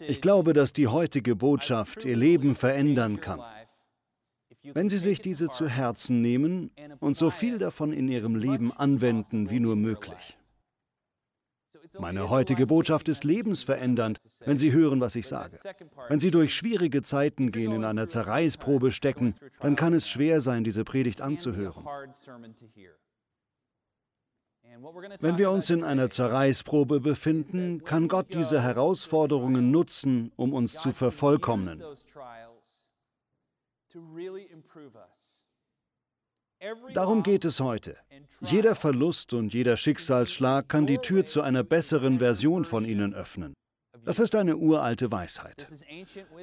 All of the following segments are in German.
Ich glaube, dass die heutige Botschaft Ihr Leben verändern kann, wenn Sie sich diese zu Herzen nehmen und so viel davon in Ihrem Leben anwenden wie nur möglich. Meine heutige Botschaft ist lebensverändernd, wenn Sie hören, was ich sage. Wenn Sie durch schwierige Zeiten gehen, in einer Zerreißprobe stecken, dann kann es schwer sein, diese Predigt anzuhören. Wenn wir uns in einer Zerreißprobe befinden, kann Gott diese Herausforderungen nutzen, um uns zu vervollkommnen. Darum geht es heute. Jeder Verlust und jeder Schicksalsschlag kann die Tür zu einer besseren Version von Ihnen öffnen. Das ist eine uralte Weisheit.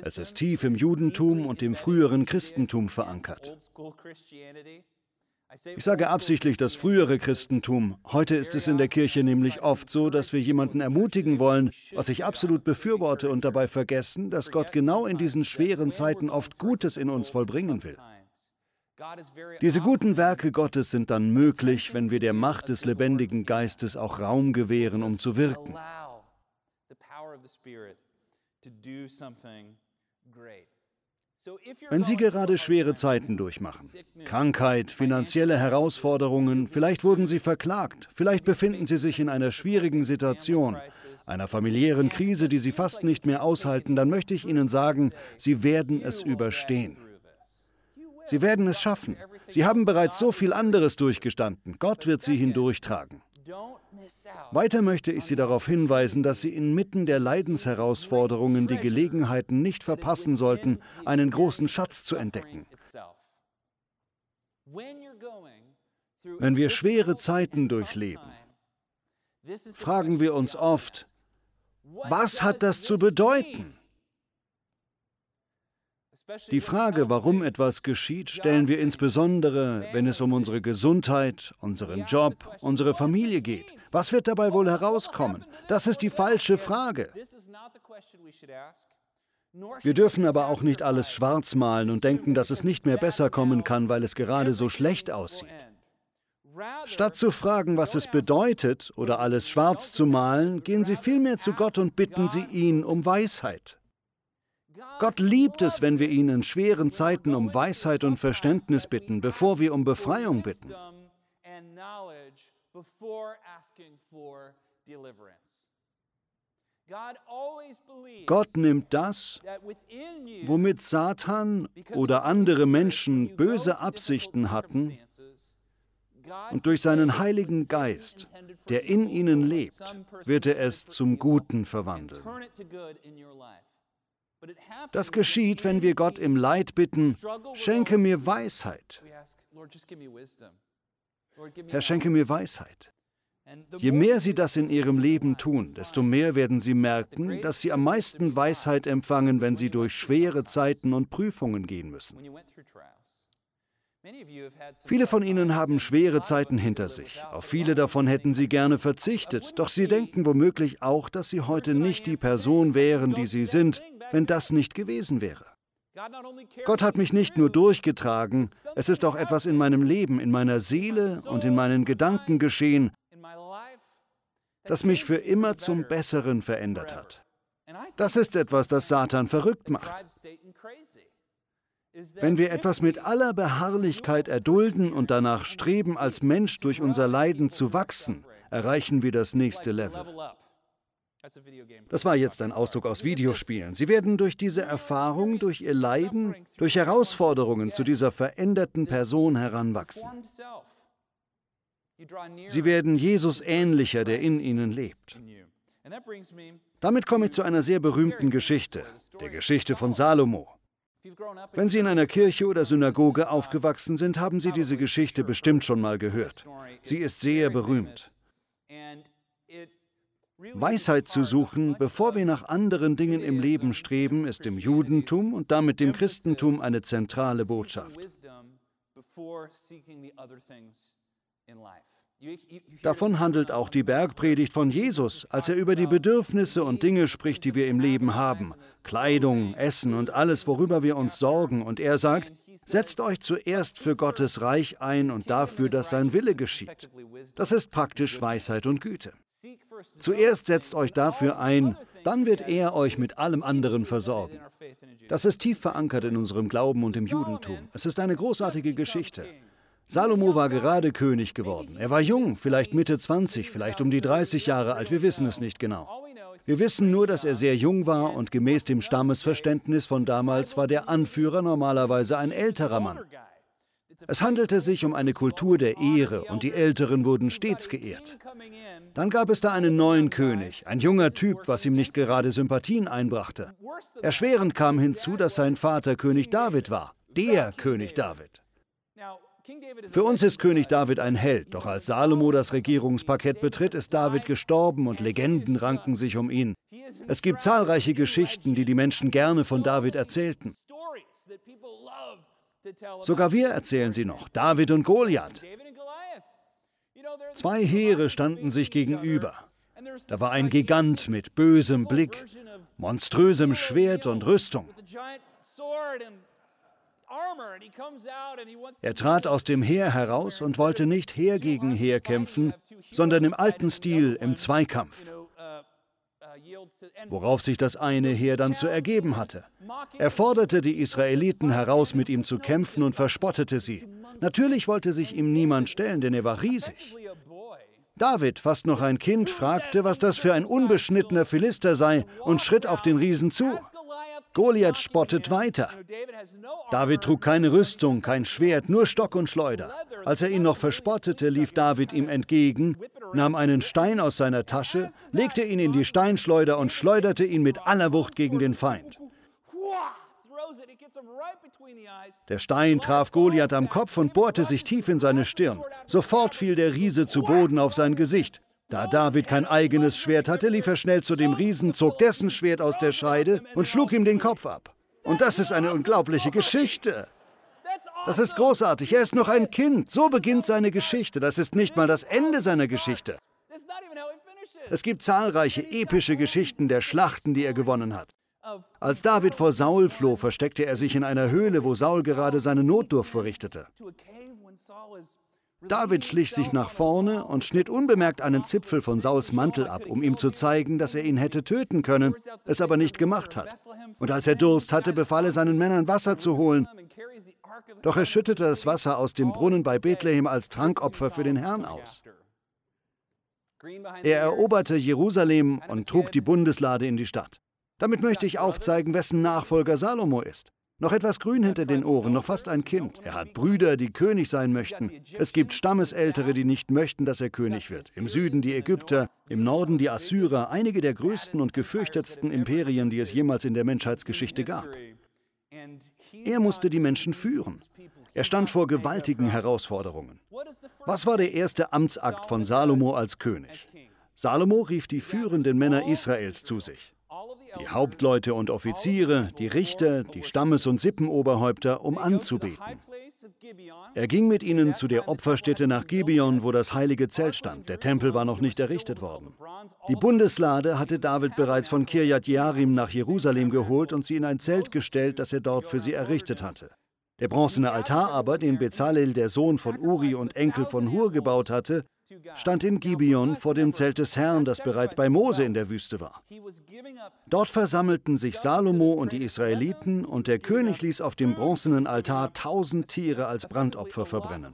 Es ist tief im Judentum und im früheren Christentum verankert. Ich sage absichtlich das frühere Christentum. Heute ist es in der Kirche nämlich oft so, dass wir jemanden ermutigen wollen, was ich absolut befürworte und dabei vergessen, dass Gott genau in diesen schweren Zeiten oft Gutes in uns vollbringen will. Diese guten Werke Gottes sind dann möglich, wenn wir der Macht des lebendigen Geistes auch Raum gewähren, um zu wirken. Wenn Sie gerade schwere Zeiten durchmachen, Krankheit, finanzielle Herausforderungen, vielleicht wurden Sie verklagt, vielleicht befinden Sie sich in einer schwierigen Situation, einer familiären Krise, die Sie fast nicht mehr aushalten, dann möchte ich Ihnen sagen, Sie werden es überstehen. Sie werden es schaffen. Sie haben bereits so viel anderes durchgestanden. Gott wird Sie hindurchtragen. Weiter möchte ich Sie darauf hinweisen, dass Sie inmitten der Leidensherausforderungen die Gelegenheiten nicht verpassen sollten, einen großen Schatz zu entdecken. Wenn wir schwere Zeiten durchleben, fragen wir uns oft, was hat das zu bedeuten? Die Frage, warum etwas geschieht, stellen wir insbesondere, wenn es um unsere Gesundheit, unseren Job, unsere Familie geht. Was wird dabei wohl herauskommen? Das ist die falsche Frage. Wir dürfen aber auch nicht alles schwarz malen und denken, dass es nicht mehr besser kommen kann, weil es gerade so schlecht aussieht. Statt zu fragen, was es bedeutet oder alles schwarz zu malen, gehen Sie vielmehr zu Gott und bitten Sie ihn um Weisheit. Gott liebt es, wenn wir ihn in schweren Zeiten um Weisheit und Verständnis bitten, bevor wir um Befreiung bitten. Gott nimmt das, womit Satan oder andere Menschen böse Absichten hatten, und durch seinen Heiligen Geist, der in ihnen lebt, wird er es zum Guten verwandeln. Das geschieht, wenn wir Gott im Leid bitten, schenke mir Weisheit. Herr, schenke mir Weisheit. Je mehr Sie das in Ihrem Leben tun, desto mehr werden Sie merken, dass Sie am meisten Weisheit empfangen, wenn Sie durch schwere Zeiten und Prüfungen gehen müssen. Viele von Ihnen haben schwere Zeiten hinter sich. Auf viele davon hätten Sie gerne verzichtet, doch Sie denken womöglich auch, dass Sie heute nicht die Person wären, die Sie sind, wenn das nicht gewesen wäre. Gott hat mich nicht nur durchgetragen, es ist auch etwas in meinem Leben, in meiner Seele und in meinen Gedanken geschehen, das mich für immer zum Besseren verändert hat. Das ist etwas, das Satan verrückt macht. Wenn wir etwas mit aller Beharrlichkeit erdulden und danach streben, als Mensch durch unser Leiden zu wachsen, erreichen wir das nächste Level. Das war jetzt ein Ausdruck aus Videospielen. Sie werden durch diese Erfahrung, durch ihr Leiden, durch Herausforderungen zu dieser veränderten Person heranwachsen. Sie werden Jesus ähnlicher, der in ihnen lebt. Damit komme ich zu einer sehr berühmten Geschichte, der Geschichte von Salomo. Wenn Sie in einer Kirche oder Synagoge aufgewachsen sind, haben Sie diese Geschichte bestimmt schon mal gehört. Sie ist sehr berühmt. Weisheit zu suchen, bevor wir nach anderen Dingen im Leben streben, ist im Judentum und damit dem Christentum eine zentrale Botschaft. Davon handelt auch die Bergpredigt von Jesus, als er über die Bedürfnisse und Dinge spricht, die wir im Leben haben. Kleidung, Essen und alles, worüber wir uns sorgen. Und er sagt, setzt euch zuerst für Gottes Reich ein und dafür, dass sein Wille geschieht. Das ist praktisch Weisheit und Güte. Zuerst setzt euch dafür ein, Dann wird er euch mit allem anderen versorgen. Das ist tief verankert in unserem Glauben und im Judentum. Es ist eine großartige Geschichte. Salomo war gerade König geworden. Er war jung, vielleicht Mitte 20, vielleicht um die 30 Jahre alt, wir wissen es nicht genau. Wir wissen nur, dass er sehr jung war und gemäß dem Stammesverständnis von damals war der Anführer normalerweise ein älterer Mann. Es handelte sich um eine Kultur der Ehre und die Älteren wurden stets geehrt. Dann gab es da einen neuen König, ein junger Typ, was ihm nicht gerade Sympathien einbrachte. Erschwerend kam hinzu, dass sein Vater König David war, der König David. Für uns ist König David ein Held, doch als Salomo das Regierungsparkett betritt, ist David gestorben und Legenden ranken sich um ihn. Es gibt zahlreiche Geschichten, die die Menschen gerne von David erzählten. Sogar wir erzählen sie noch, David und Goliath. Zwei Heere standen sich gegenüber. Da war ein Gigant mit bösem Blick, monströsem Schwert und Rüstung. Er trat aus dem Heer heraus und wollte nicht Heer gegen Heer kämpfen, sondern im alten Stil im Zweikampf worauf sich das eine Heer dann zu ergeben hatte. Er forderte die Israeliten heraus, mit ihm zu kämpfen und verspottete sie. Natürlich wollte sich ihm niemand stellen, denn er war riesig. David, fast noch ein Kind, fragte, was das für ein unbeschnittener Philister sei und schritt auf den Riesen zu. Goliath spottet weiter. David trug keine Rüstung, kein Schwert, nur Stock und Schleuder. Als er ihn noch verspottete, lief David ihm entgegen, nahm einen Stein aus seiner Tasche, legte ihn in die Steinschleuder und schleuderte ihn mit aller Wucht gegen den Feind. Der Stein traf Goliath am Kopf und bohrte sich tief in seine Stirn. Sofort fiel der Riese zu Boden auf sein Gesicht. Da David kein eigenes Schwert hatte, lief er schnell zu dem Riesen, zog dessen Schwert aus der Scheide und schlug ihm den Kopf ab. Und das ist eine unglaubliche Geschichte. Das ist großartig. Er ist noch ein Kind. So beginnt seine Geschichte. Das ist nicht mal das Ende seiner Geschichte. Es gibt zahlreiche epische Geschichten der Schlachten, die er gewonnen hat. Als David vor Saul floh, versteckte er sich in einer Höhle, wo Saul gerade seine Notdurft verrichtete. David schlich sich nach vorne und schnitt unbemerkt einen Zipfel von Sauls Mantel ab, um ihm zu zeigen, dass er ihn hätte töten können, es aber nicht gemacht hat. Und als er Durst hatte, befahl er seinen Männern Wasser zu holen. Doch er schüttete das Wasser aus dem Brunnen bei Bethlehem als Trankopfer für den Herrn aus. Er eroberte Jerusalem und trug die Bundeslade in die Stadt. Damit möchte ich aufzeigen, wessen Nachfolger Salomo ist. Noch etwas grün hinter den Ohren, noch fast ein Kind. Er hat Brüder, die König sein möchten. Es gibt Stammesältere, die nicht möchten, dass er König wird. Im Süden die Ägypter, im Norden die Assyrer, einige der größten und gefürchtetsten Imperien, die es jemals in der Menschheitsgeschichte gab. Er musste die Menschen führen. Er stand vor gewaltigen Herausforderungen. Was war der erste Amtsakt von Salomo als König? Salomo rief die führenden Männer Israels zu sich die Hauptleute und Offiziere, die Richter, die Stammes- und Sippenoberhäupter, um anzubeten. Er ging mit ihnen zu der Opferstätte nach Gibeon, wo das heilige Zelt stand. Der Tempel war noch nicht errichtet worden. Die Bundeslade hatte David bereits von Kirjat Jearim nach Jerusalem geholt und sie in ein Zelt gestellt, das er dort für sie errichtet hatte. Der bronzene Altar aber, den Bezalel, der Sohn von Uri und Enkel von Hur, gebaut hatte, stand in Gibeon vor dem Zelt des Herrn, das bereits bei Mose in der Wüste war. Dort versammelten sich Salomo und die Israeliten, und der König ließ auf dem bronzenen Altar tausend Tiere als Brandopfer verbrennen.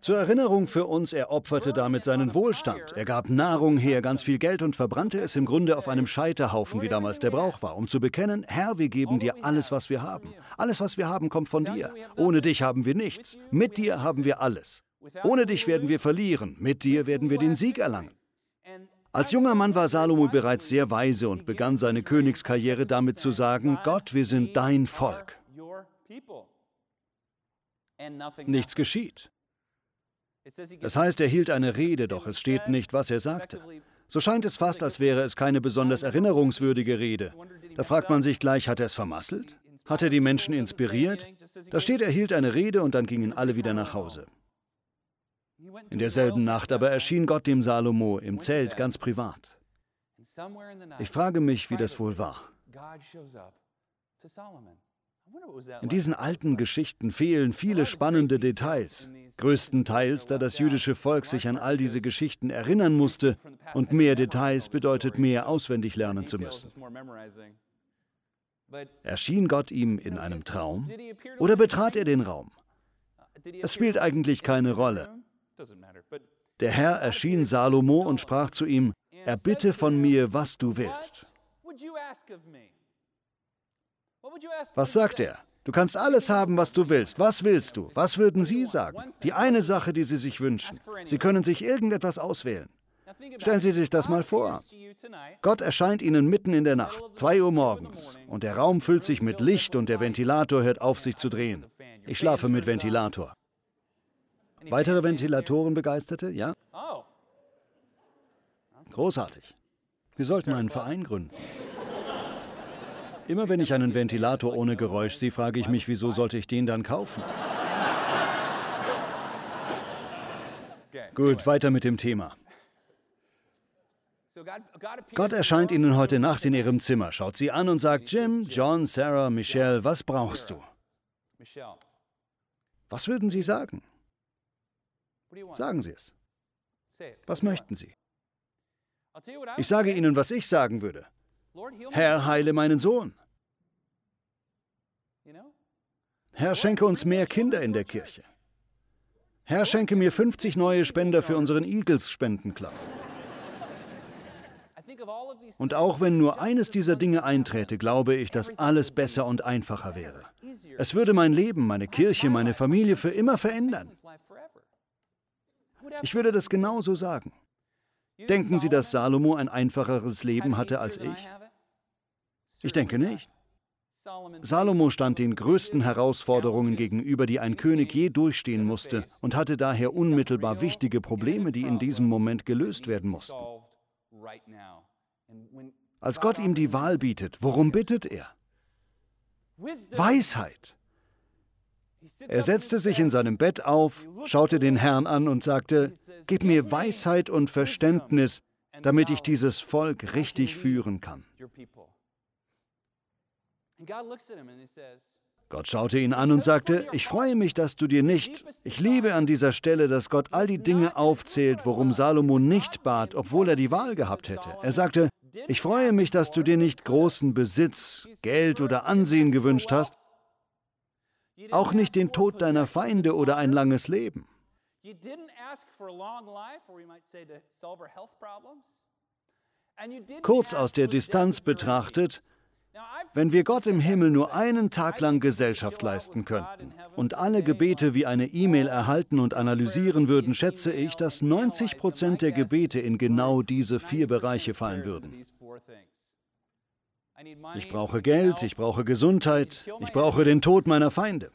Zur Erinnerung für uns, er opferte damit seinen Wohlstand. Er gab Nahrung her, ganz viel Geld und verbrannte es im Grunde auf einem Scheiterhaufen, wie damals der Brauch war, um zu bekennen, Herr, wir geben dir alles, was wir haben. Alles, was wir haben, kommt von dir. Ohne dich haben wir nichts. Mit dir haben wir alles. Ohne dich werden wir verlieren, mit dir werden wir den Sieg erlangen. Als junger Mann war Salomo bereits sehr weise und begann seine Königskarriere damit zu sagen, Gott, wir sind dein Volk. Nichts geschieht. Das heißt, er hielt eine Rede, doch es steht nicht, was er sagte. So scheint es fast, als wäre es keine besonders erinnerungswürdige Rede. Da fragt man sich gleich, hat er es vermasselt? Hat er die Menschen inspiriert? Da steht, er hielt eine Rede und dann gingen alle wieder nach Hause. In derselben Nacht aber erschien Gott dem Salomo im Zelt ganz privat. Ich frage mich, wie das wohl war. In diesen alten Geschichten fehlen viele spannende Details, größtenteils, da das jüdische Volk sich an all diese Geschichten erinnern musste und mehr Details bedeutet mehr auswendig lernen zu müssen. Erschien Gott ihm in einem Traum oder betrat er den Raum? Es spielt eigentlich keine Rolle. Der Herr erschien Salomo und sprach zu ihm, erbitte von mir, was du willst. Was sagt er? Du kannst alles haben, was du willst. Was willst du? Was würden Sie sagen? Die eine Sache, die Sie sich wünschen. Sie können sich irgendetwas auswählen. Stellen Sie sich das mal vor. Gott erscheint Ihnen mitten in der Nacht, 2 Uhr morgens, und der Raum füllt sich mit Licht und der Ventilator hört auf, sich zu drehen. Ich schlafe mit Ventilator. Weitere Ventilatoren begeisterte? Ja? Großartig. Wir sollten einen Verein gründen. Immer wenn ich einen Ventilator ohne Geräusch sehe, frage ich mich, wieso sollte ich den dann kaufen? Gut, weiter mit dem Thema. Gott erscheint Ihnen heute Nacht in Ihrem Zimmer, schaut Sie an und sagt, Jim, John, Sarah, Michelle, was brauchst du? Was würden Sie sagen? Sagen Sie es. Was möchten Sie? Ich sage Ihnen, was ich sagen würde. Herr, heile meinen Sohn. Herr, schenke uns mehr Kinder in der Kirche. Herr, schenke mir 50 neue Spender für unseren Eagles-Spendenclub. Und auch wenn nur eines dieser Dinge einträte, glaube ich, dass alles besser und einfacher wäre. Es würde mein Leben, meine Kirche, meine Familie für immer verändern. Ich würde das genauso sagen. Denken Sie, dass Salomo ein einfacheres Leben hatte als ich? Ich denke nicht. Salomo stand den größten Herausforderungen gegenüber, die ein König je durchstehen musste, und hatte daher unmittelbar wichtige Probleme, die in diesem Moment gelöst werden mussten. Als Gott ihm die Wahl bietet, worum bittet er? Weisheit. Er setzte sich in seinem Bett auf, schaute den Herrn an und sagte, Gib mir Weisheit und Verständnis, damit ich dieses Volk richtig führen kann. Gott schaute ihn an und sagte, ich freue mich, dass du dir nicht, ich liebe an dieser Stelle, dass Gott all die Dinge aufzählt, worum Salomo nicht bat, obwohl er die Wahl gehabt hätte. Er sagte, ich freue mich, dass du dir nicht großen Besitz, Geld oder Ansehen gewünscht hast, auch nicht den Tod deiner Feinde oder ein langes Leben. Kurz aus der Distanz betrachtet, wenn wir Gott im Himmel nur einen Tag lang Gesellschaft leisten könnten und alle Gebete wie eine E-Mail erhalten und analysieren würden, schätze ich, dass 90 Prozent der Gebete in genau diese vier Bereiche fallen würden. Ich brauche Geld, ich brauche Gesundheit, ich brauche den Tod meiner Feinde.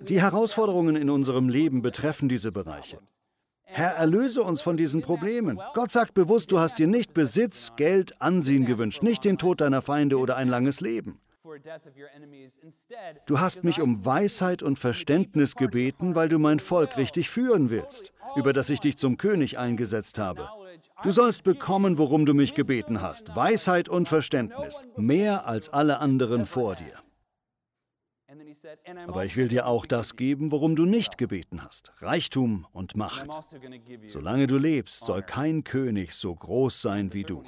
Die Herausforderungen in unserem Leben betreffen diese Bereiche. Herr, erlöse uns von diesen Problemen. Gott sagt bewusst, du hast dir nicht Besitz, Geld, Ansehen gewünscht, nicht den Tod deiner Feinde oder ein langes Leben. Du hast mich um Weisheit und Verständnis gebeten, weil du mein Volk richtig führen willst, über das ich dich zum König eingesetzt habe. Du sollst bekommen, worum du mich gebeten hast, Weisheit und Verständnis, mehr als alle anderen vor dir. Aber ich will dir auch das geben, worum du nicht gebeten hast, Reichtum und Macht. Also Solange du lebst, soll kein König so groß sein wie du.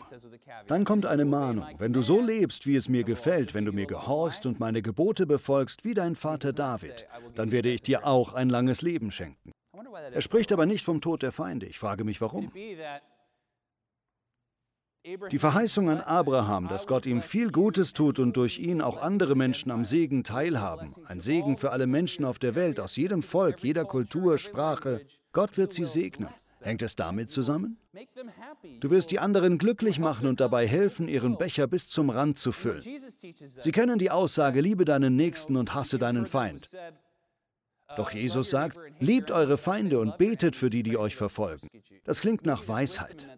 Dann kommt eine Mahnung, wenn du so lebst, wie es mir gefällt, wenn du mir gehorchst und meine Gebote befolgst, wie dein Vater David, dann werde ich dir auch ein langes Leben schenken. Er spricht aber nicht vom Tod der Feinde. Ich frage mich, warum. Die Verheißung an Abraham, dass Gott ihm viel Gutes tut und durch ihn auch andere Menschen am Segen teilhaben, ein Segen für alle Menschen auf der Welt, aus jedem Volk, jeder Kultur, Sprache, Gott wird sie segnen. Hängt es damit zusammen? Du wirst die anderen glücklich machen und dabei helfen, ihren Becher bis zum Rand zu füllen. Sie kennen die Aussage, liebe deinen Nächsten und hasse deinen Feind. Doch Jesus sagt, liebt eure Feinde und betet für die, die euch verfolgen. Das klingt nach Weisheit.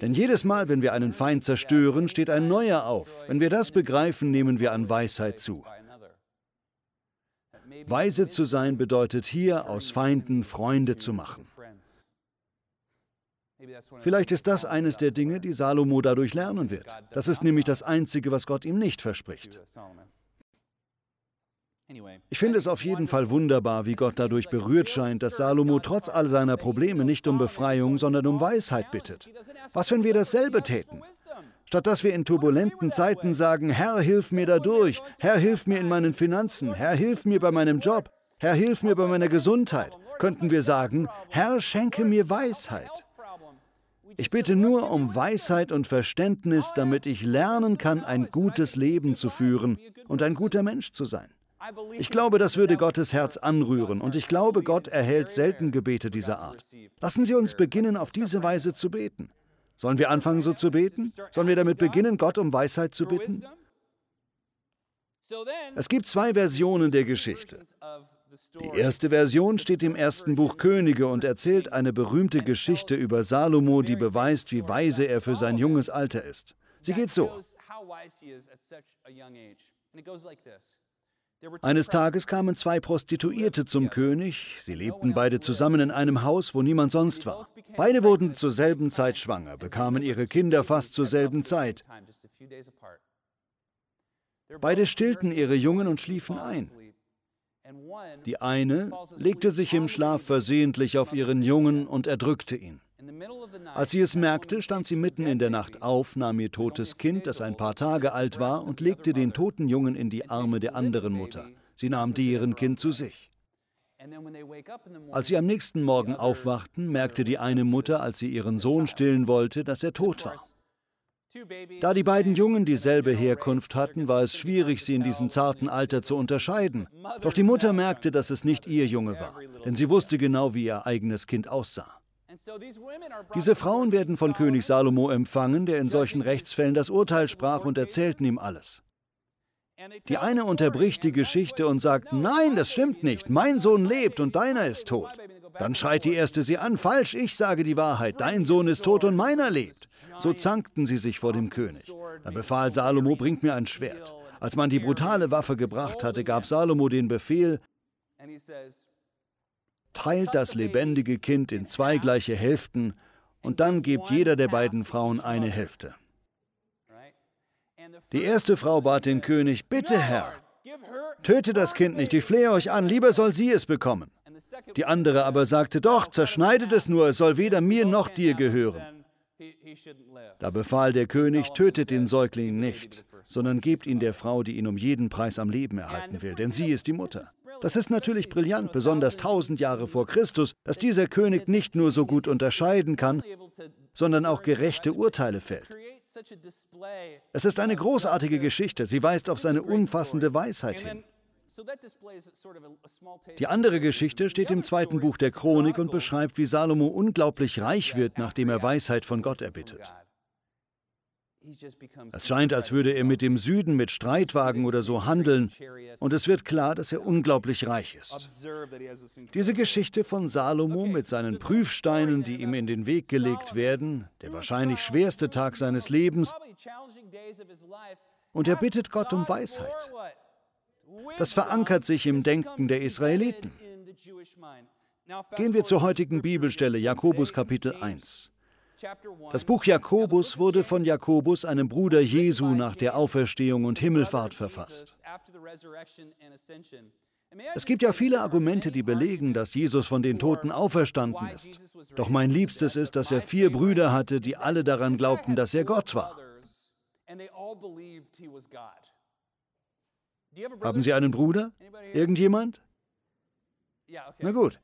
Denn jedes Mal, wenn wir einen Feind zerstören, steht ein neuer auf. Wenn wir das begreifen, nehmen wir an Weisheit zu. Weise zu sein bedeutet hier, aus Feinden Freunde zu machen. Vielleicht ist das eines der Dinge, die Salomo dadurch lernen wird. Das ist nämlich das Einzige, was Gott ihm nicht verspricht. Ich finde es auf jeden Fall wunderbar, wie Gott dadurch berührt scheint, dass Salomo trotz all seiner Probleme nicht um Befreiung, sondern um Weisheit bittet. Was, wenn wir dasselbe täten? Statt dass wir in turbulenten Zeiten sagen, Herr, hilf mir dadurch, Herr, hilf mir in meinen Finanzen, Herr, hilf mir bei meinem Job, Herr, hilf mir bei meiner Gesundheit, könnten wir sagen, Herr, schenke mir Weisheit. Ich bitte nur um Weisheit und Verständnis, damit ich lernen kann, ein gutes Leben zu führen und ein guter Mensch zu sein. Ich glaube, das würde Gottes Herz anrühren und ich glaube, Gott erhält selten Gebete dieser Art. Lassen Sie uns beginnen, auf diese Weise zu beten. Sollen wir anfangen, so zu beten? Sollen wir damit beginnen, Gott um Weisheit zu bitten? Es gibt zwei Versionen der Geschichte. Die erste Version steht im ersten Buch Könige und erzählt eine berühmte Geschichte über Salomo, die beweist, wie weise er für sein junges Alter ist. Sie geht so. Eines Tages kamen zwei Prostituierte zum König. Sie lebten beide zusammen in einem Haus, wo niemand sonst war. Beide wurden zur selben Zeit schwanger, bekamen ihre Kinder fast zur selben Zeit. Beide stillten ihre Jungen und schliefen ein. Die eine legte sich im Schlaf versehentlich auf ihren Jungen und erdrückte ihn. Als sie es merkte, stand sie mitten in der Nacht auf, nahm ihr totes Kind, das ein paar Tage alt war, und legte den toten Jungen in die Arme der anderen Mutter. Sie nahm deren Kind zu sich. Als sie am nächsten Morgen aufwachten, merkte die eine Mutter, als sie ihren Sohn stillen wollte, dass er tot war. Da die beiden Jungen dieselbe Herkunft hatten, war es schwierig, sie in diesem zarten Alter zu unterscheiden. Doch die Mutter merkte, dass es nicht ihr Junge war, denn sie wusste genau, wie ihr eigenes Kind aussah. Diese Frauen werden von König Salomo empfangen, der in solchen Rechtsfällen das Urteil sprach und erzählten ihm alles. Die eine unterbricht die Geschichte und sagt, nein, das stimmt nicht, mein Sohn lebt und deiner ist tot. Dann schreit die erste sie an, falsch, ich sage die Wahrheit, dein Sohn ist tot und meiner lebt. So zankten sie sich vor dem König. Da befahl Salomo, bringt mir ein Schwert. Als man die brutale Waffe gebracht hatte, gab Salomo den Befehl, teilt das lebendige Kind in zwei gleiche Hälften und dann gebt jeder der beiden Frauen eine Hälfte. Die erste Frau bat den König, bitte Herr, töte das Kind nicht, ich flehe euch an, lieber soll sie es bekommen. Die andere aber sagte, doch, zerschneidet es nur, es soll weder mir noch dir gehören. Da befahl der König, tötet den Säugling nicht, sondern gebt ihn der Frau, die ihn um jeden Preis am Leben erhalten will, denn sie ist die Mutter. Das ist natürlich brillant, besonders tausend Jahre vor Christus, dass dieser König nicht nur so gut unterscheiden kann, sondern auch gerechte Urteile fällt. Es ist eine großartige Geschichte, sie weist auf seine umfassende Weisheit hin. Die andere Geschichte steht im zweiten Buch der Chronik und beschreibt, wie Salomo unglaublich reich wird, nachdem er Weisheit von Gott erbittet. Es scheint, als würde er mit dem Süden mit Streitwagen oder so handeln, und es wird klar, dass er unglaublich reich ist. Diese Geschichte von Salomo mit seinen Prüfsteinen, die ihm in den Weg gelegt werden, der wahrscheinlich schwerste Tag seines Lebens, und er bittet Gott um Weisheit. Das verankert sich im Denken der Israeliten. Gehen wir zur heutigen Bibelstelle, Jakobus Kapitel 1. Das Buch Jakobus wurde von Jakobus, einem Bruder Jesu, nach der Auferstehung und Himmelfahrt verfasst. Es gibt ja viele Argumente, die belegen, dass Jesus von den Toten auferstanden ist. Doch mein Liebstes ist, dass er vier Brüder hatte, die alle daran glaubten, dass er Gott war. Haben Sie einen Bruder? Irgendjemand? Na gut.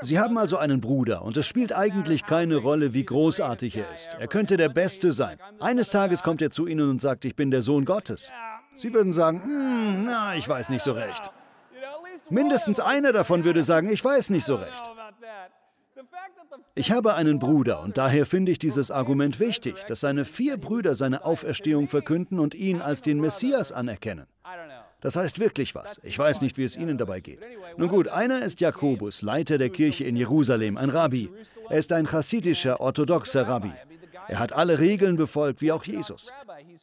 Sie haben also einen Bruder und es spielt eigentlich keine Rolle, wie großartig er ist. Er könnte der Beste sein. Eines Tages kommt er zu Ihnen und sagt, ich bin der Sohn Gottes. Sie würden sagen, hm, na, ich weiß nicht so recht. Mindestens einer davon würde sagen, ich weiß nicht so recht. Ich habe einen Bruder und daher finde ich dieses Argument wichtig, dass seine vier Brüder seine Auferstehung verkünden und ihn als den Messias anerkennen. Das heißt wirklich was. Ich weiß nicht, wie es Ihnen dabei geht. Nun gut, einer ist Jakobus, Leiter der Kirche in Jerusalem, ein Rabbi. Er ist ein chassidischer, orthodoxer Rabbi. Er hat alle Regeln befolgt, wie auch Jesus.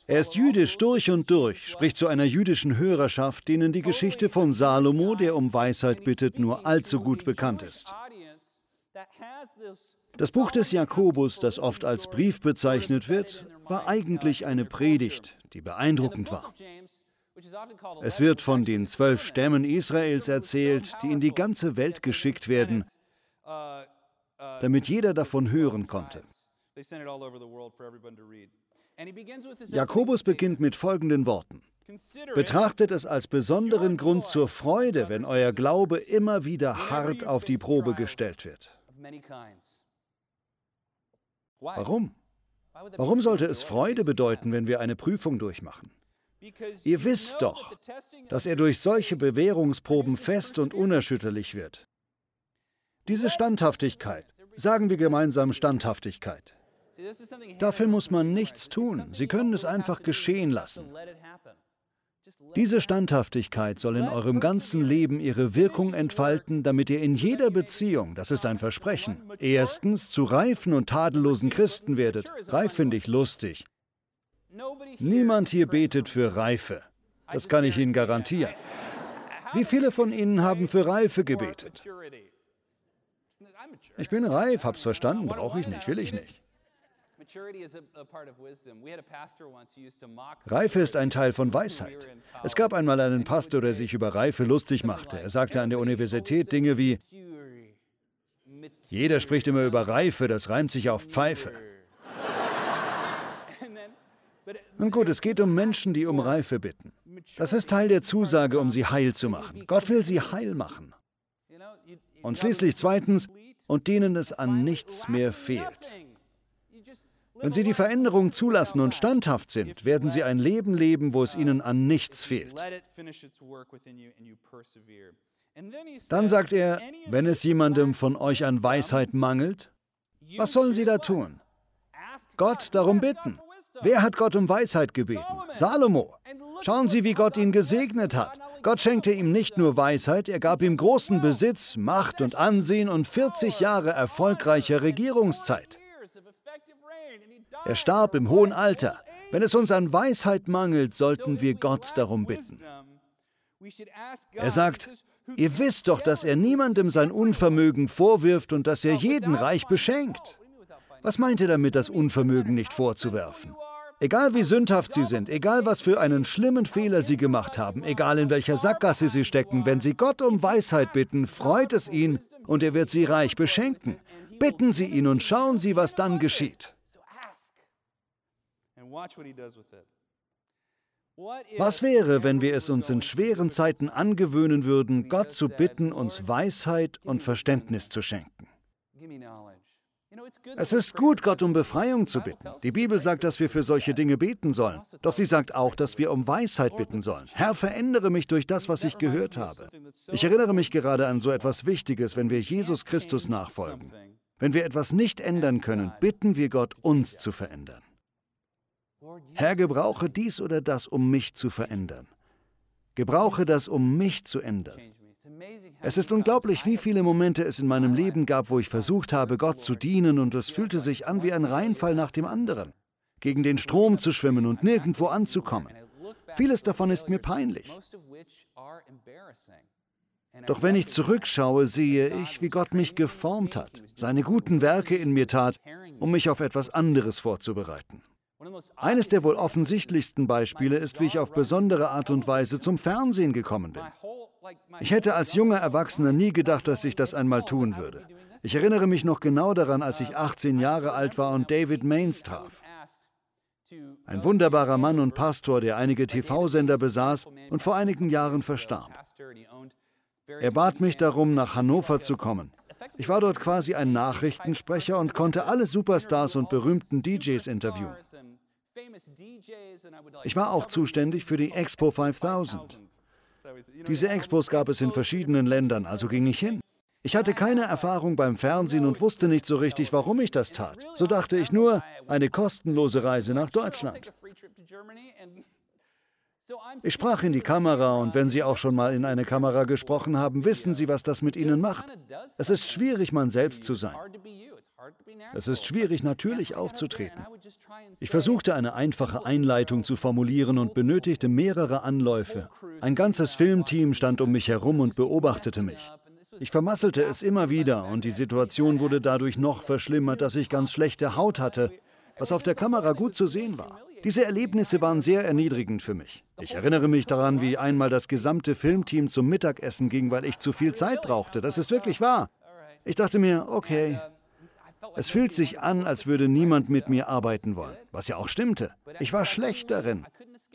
Er ist jüdisch durch und durch, spricht zu einer jüdischen Hörerschaft, denen die Geschichte von Salomo, der um Weisheit bittet, nur allzu gut bekannt ist. Das Buch des Jakobus, das oft als Brief bezeichnet wird, war eigentlich eine Predigt, die beeindruckend war. Es wird von den zwölf Stämmen Israels erzählt, die in die ganze Welt geschickt werden, damit jeder davon hören konnte. Jakobus beginnt mit folgenden Worten. Betrachtet es als besonderen Grund zur Freude, wenn euer Glaube immer wieder hart auf die Probe gestellt wird. Warum? Warum sollte es Freude bedeuten, wenn wir eine Prüfung durchmachen? Ihr wisst doch, dass er durch solche Bewährungsproben fest und unerschütterlich wird. Diese Standhaftigkeit, sagen wir gemeinsam Standhaftigkeit. Dafür muss man nichts tun. Sie können es einfach geschehen lassen. Diese Standhaftigkeit soll in eurem ganzen Leben ihre Wirkung entfalten, damit ihr in jeder Beziehung, das ist ein Versprechen, erstens zu reifen und tadellosen Christen werdet. Reif finde ich lustig. Niemand hier betet für Reife. Das kann ich Ihnen garantieren. Wie viele von Ihnen haben für Reife gebetet? Ich bin reif, hab's verstanden, brauche ich nicht, will ich nicht. Reife ist ein Teil von Weisheit. Es gab einmal einen Pastor, der sich über Reife lustig machte. Er sagte an der Universität Dinge wie, jeder spricht immer über Reife, das reimt sich auf Pfeife. Nun gut, es geht um Menschen, die um Reife bitten. Das ist Teil der Zusage, um sie heil zu machen. Gott will sie heil machen. Und schließlich zweitens, und denen es an nichts mehr fehlt. Wenn Sie die Veränderung zulassen und standhaft sind, werden Sie ein Leben leben, wo es Ihnen an nichts fehlt. Dann sagt er, wenn es jemandem von euch an Weisheit mangelt, was sollen Sie da tun? Gott darum bitten. Wer hat Gott um Weisheit gebeten? Salomo. Schauen Sie, wie Gott ihn gesegnet hat. Gott schenkte ihm nicht nur Weisheit, er gab ihm großen Besitz, Macht und Ansehen und 40 Jahre erfolgreicher Regierungszeit. Er starb im hohen Alter. Wenn es uns an Weisheit mangelt, sollten wir Gott darum bitten. Er sagt, ihr wisst doch, dass er niemandem sein Unvermögen vorwirft und dass er jeden reich beschenkt. Was meint er damit, das Unvermögen nicht vorzuwerfen? Egal wie sündhaft sie sind, egal was für einen schlimmen Fehler sie gemacht haben, egal in welcher Sackgasse sie stecken, wenn sie Gott um Weisheit bitten, freut es ihn und er wird sie reich beschenken. Bitten Sie ihn und schauen Sie, was dann geschieht. Was wäre, wenn wir es uns in schweren Zeiten angewöhnen würden, Gott zu bitten, uns Weisheit und Verständnis zu schenken? Es ist gut, Gott um Befreiung zu bitten. Die Bibel sagt, dass wir für solche Dinge beten sollen. Doch sie sagt auch, dass wir um Weisheit bitten sollen. Herr, verändere mich durch das, was ich gehört habe. Ich erinnere mich gerade an so etwas Wichtiges, wenn wir Jesus Christus nachfolgen. Wenn wir etwas nicht ändern können, bitten wir Gott, uns zu verändern. Herr, gebrauche dies oder das, um mich zu verändern. Gebrauche das, um mich zu ändern. Es ist unglaublich, wie viele Momente es in meinem Leben gab, wo ich versucht habe, Gott zu dienen und es fühlte sich an wie ein Reinfall nach dem anderen. Gegen den Strom zu schwimmen und nirgendwo anzukommen. Vieles davon ist mir peinlich. Doch wenn ich zurückschaue, sehe ich, wie Gott mich geformt hat, seine guten Werke in mir tat, um mich auf etwas anderes vorzubereiten. Eines der wohl offensichtlichsten Beispiele ist, wie ich auf besondere Art und Weise zum Fernsehen gekommen bin. Ich hätte als junger Erwachsener nie gedacht, dass ich das einmal tun würde. Ich erinnere mich noch genau daran, als ich 18 Jahre alt war und David Maines traf. Ein wunderbarer Mann und Pastor, der einige TV-Sender besaß und vor einigen Jahren verstarb. Er bat mich darum, nach Hannover zu kommen. Ich war dort quasi ein Nachrichtensprecher und konnte alle Superstars und berühmten DJs interviewen. Ich war auch zuständig für die Expo 5000. Diese Expos gab es in verschiedenen Ländern, also ging ich hin. Ich hatte keine Erfahrung beim Fernsehen und wusste nicht so richtig, warum ich das tat. So dachte ich nur, eine kostenlose Reise nach Deutschland. Ich sprach in die Kamera und wenn Sie auch schon mal in eine Kamera gesprochen haben, wissen Sie, was das mit Ihnen macht. Es ist schwierig, man selbst zu sein. Es ist schwierig, natürlich aufzutreten. Ich versuchte eine einfache Einleitung zu formulieren und benötigte mehrere Anläufe. Ein ganzes Filmteam stand um mich herum und beobachtete mich. Ich vermasselte es immer wieder und die Situation wurde dadurch noch verschlimmert, dass ich ganz schlechte Haut hatte, was auf der Kamera gut zu sehen war. Diese Erlebnisse waren sehr erniedrigend für mich. Ich erinnere mich daran, wie einmal das gesamte Filmteam zum Mittagessen ging, weil ich zu viel Zeit brauchte. Das ist wirklich wahr. Ich dachte mir, okay, es fühlt sich an, als würde niemand mit mir arbeiten wollen, was ja auch stimmte. Ich war schlecht darin.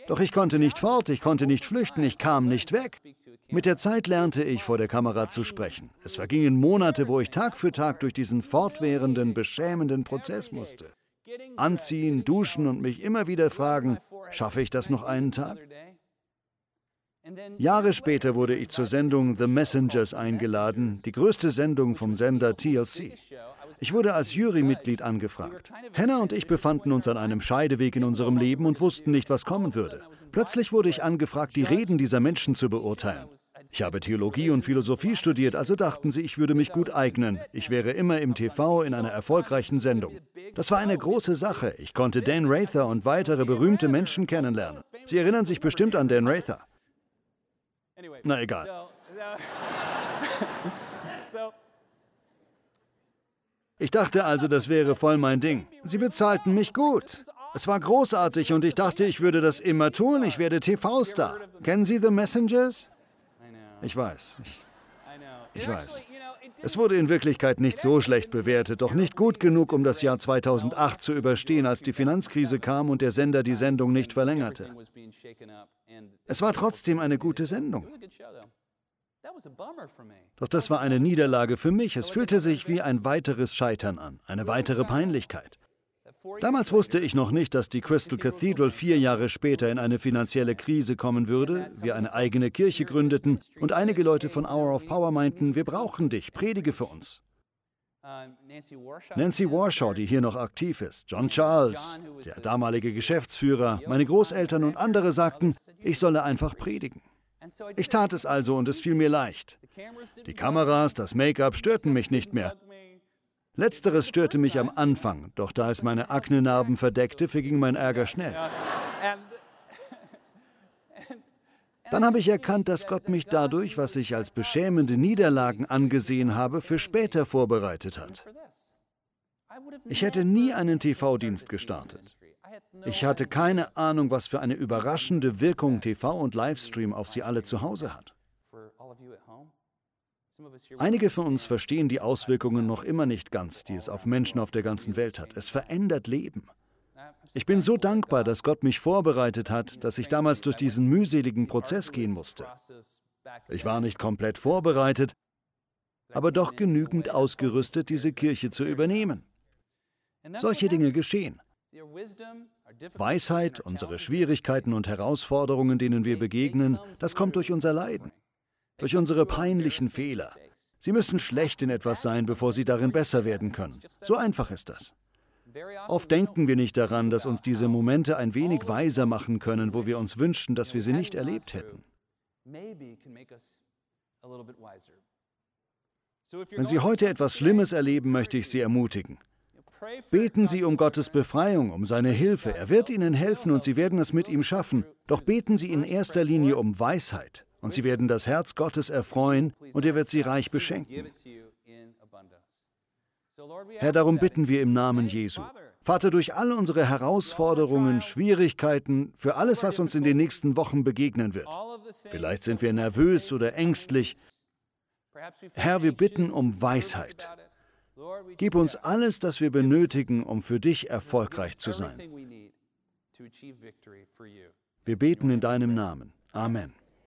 Doch ich konnte nicht fort, ich konnte nicht flüchten, ich kam nicht weg. Mit der Zeit lernte ich, vor der Kamera zu sprechen. Es vergingen Monate, wo ich Tag für Tag durch diesen fortwährenden, beschämenden Prozess musste. Anziehen, duschen und mich immer wieder fragen, schaffe ich das noch einen Tag? Jahre später wurde ich zur Sendung The Messengers eingeladen, die größte Sendung vom Sender TLC. Ich wurde als Jurymitglied angefragt. Hannah und ich befanden uns an einem Scheideweg in unserem Leben und wussten nicht, was kommen würde. Plötzlich wurde ich angefragt, die Reden dieser Menschen zu beurteilen. Ich habe Theologie und Philosophie studiert, also dachten sie, ich würde mich gut eignen. Ich wäre immer im TV in einer erfolgreichen Sendung. Das war eine große Sache. Ich konnte Dan Rather und weitere berühmte Menschen kennenlernen. Sie erinnern sich bestimmt an Dan Rather. Na egal. Ich dachte also, das wäre voll mein Ding. Sie bezahlten mich gut. Es war großartig und ich dachte, ich würde das immer tun. Ich werde TV-Star. Kennen Sie The Messengers? Ich weiß. Ich, ich weiß. Es wurde in Wirklichkeit nicht so schlecht bewertet, doch nicht gut genug, um das Jahr 2008 zu überstehen, als die Finanzkrise kam und der Sender die Sendung nicht verlängerte. Es war trotzdem eine gute Sendung. Doch das war eine Niederlage für mich. Es fühlte sich wie ein weiteres Scheitern an, eine weitere Peinlichkeit. Damals wusste ich noch nicht, dass die Crystal Cathedral vier Jahre später in eine finanzielle Krise kommen würde, wir eine eigene Kirche gründeten und einige Leute von Hour of Power meinten, wir brauchen dich, predige für uns. Nancy Warshaw, die hier noch aktiv ist, John Charles, der damalige Geschäftsführer, meine Großeltern und andere sagten, ich solle einfach predigen. Ich tat es also und es fiel mir leicht. Die Kameras, das Make-up störten mich nicht mehr. Letzteres störte mich am Anfang, doch da es meine Aknenarben verdeckte, verging mein Ärger schnell. Dann habe ich erkannt, dass Gott mich dadurch, was ich als beschämende Niederlagen angesehen habe, für später vorbereitet hat. Ich hätte nie einen TV-Dienst gestartet. Ich hatte keine Ahnung, was für eine überraschende Wirkung TV und Livestream auf Sie alle zu Hause hat. Einige von uns verstehen die Auswirkungen noch immer nicht ganz, die es auf Menschen auf der ganzen Welt hat. Es verändert Leben. Ich bin so dankbar, dass Gott mich vorbereitet hat, dass ich damals durch diesen mühseligen Prozess gehen musste. Ich war nicht komplett vorbereitet, aber doch genügend ausgerüstet, diese Kirche zu übernehmen. Solche Dinge geschehen. Weisheit, unsere Schwierigkeiten und Herausforderungen, denen wir begegnen, das kommt durch unser Leiden, durch unsere peinlichen Fehler. Sie müssen schlecht in etwas sein, bevor sie darin besser werden können. So einfach ist das. Oft denken wir nicht daran, dass uns diese Momente ein wenig weiser machen können, wo wir uns wünschten, dass wir sie nicht erlebt hätten. Wenn Sie heute etwas Schlimmes erleben, möchte ich Sie ermutigen. Beten Sie um Gottes Befreiung, um seine Hilfe. Er wird Ihnen helfen und Sie werden es mit ihm schaffen. Doch beten Sie in erster Linie um Weisheit und Sie werden das Herz Gottes erfreuen und er wird Sie reich beschenken. Herr, darum bitten wir im Namen Jesu. Vater, durch all unsere Herausforderungen, Schwierigkeiten, für alles, was uns in den nächsten Wochen begegnen wird. Vielleicht sind wir nervös oder ängstlich. Herr, wir bitten um Weisheit. Gib uns alles, das wir benötigen, um für dich erfolgreich zu sein. Wir beten in deinem Namen. Amen.